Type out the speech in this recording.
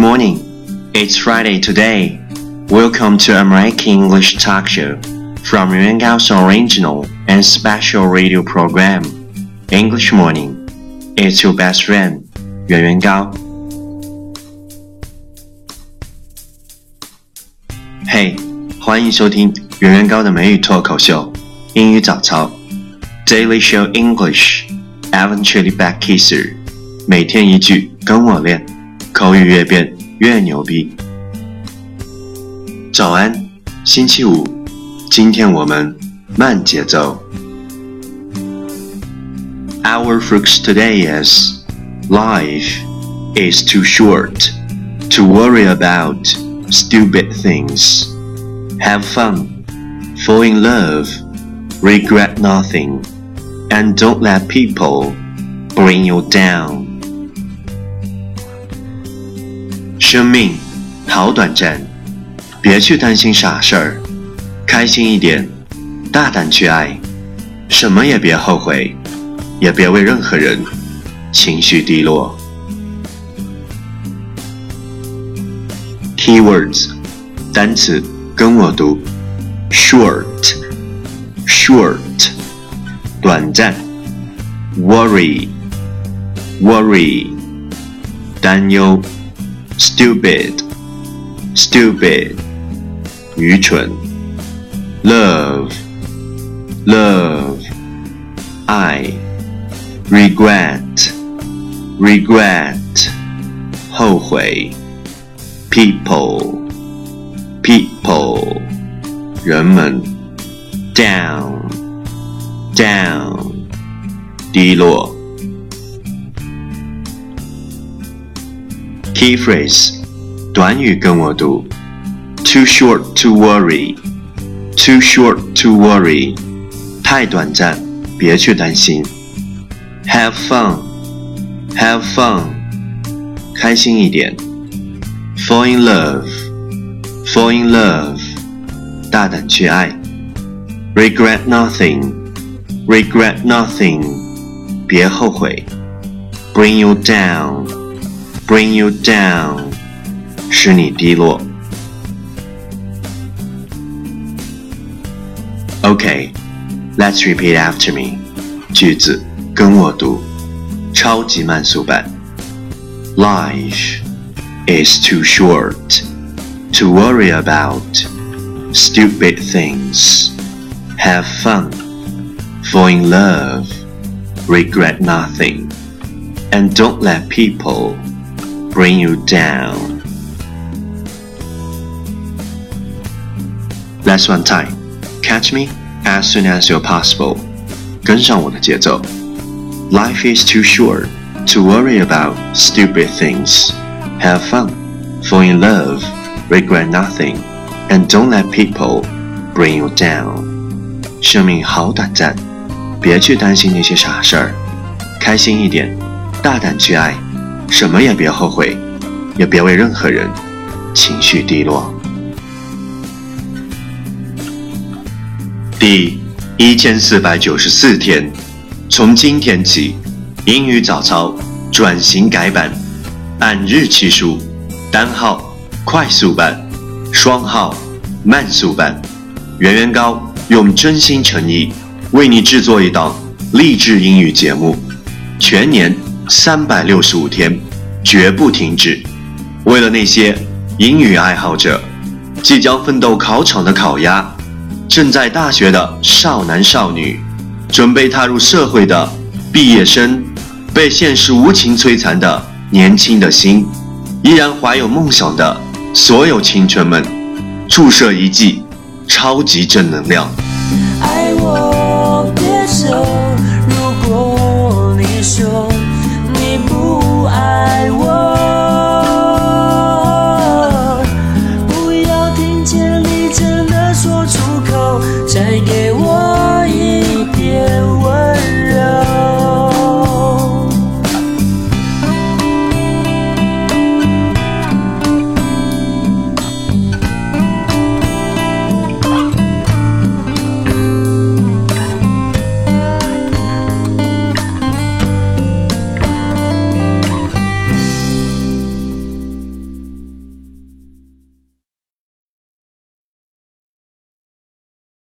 morning. It's Friday today. Welcome to American English Talk Show from Yuan Gao's original and special radio program, English Morning. It's your best friend, Yuan Yuan Gao. Hey，欢迎收听圆圆高的美语脱口秀英语早操 Daily Show English Eventually Back Kisser，每天一句跟我练， 口语越变越牛逼。早安，星期五，今天我们慢节奏。Our focus today is life is too short to worry about stupid things. Have fun, fall in love, regret nothing, and don't let people bring you down. 生命好短暂，别去担心傻事儿，开心一点，大胆去爱，什么也别后悔，也别为任何人情绪低落。Keywords，单词跟我读。：short，short，短暂。；worry，worry，担忧。；stupid，stupid，愚蠢；love，love，爱；regret，regret，后悔。people people 人们 down down 低落 key phrase 短语跟我读 too short to worry too short to worry 太短暂别去担心 have fun have fun 开心一点 fall in love, fall in love，大胆去爱。regret nothing, regret nothing，别后悔。bring you down, bring you down，使你低落。Okay, let's repeat after me. 句子跟我读，超级慢速版。Life is too short to worry about stupid things. Have fun, fall in love, regret nothing, and don't let people bring you down. Last one time. Catch me as soon as you're possible. 跟上我的节奏. Life is too short to worry about stupid things. Have fun, fall in love, regret nothing, and don't let people bring you down. 生命好短暂，别去担心那些傻事儿，开心一点，大胆去爱， 什么也别后悔，也别为任何人情绪低落。第一千四百九十四天，从今天起，英语早操转型改版。按日期数，单号快速版，双号慢速版。圆圆高用真心诚意为你制作一档励志英语节目，全年三百六十五天，绝不停止。为了那些英语爱好者，即将奋斗考场的考鸭，正在大学的少男少女，准备踏入社会的毕业生，被现实无情摧残的。年轻的心，依然怀有梦想的所有青春们，注射一剂超级正能量。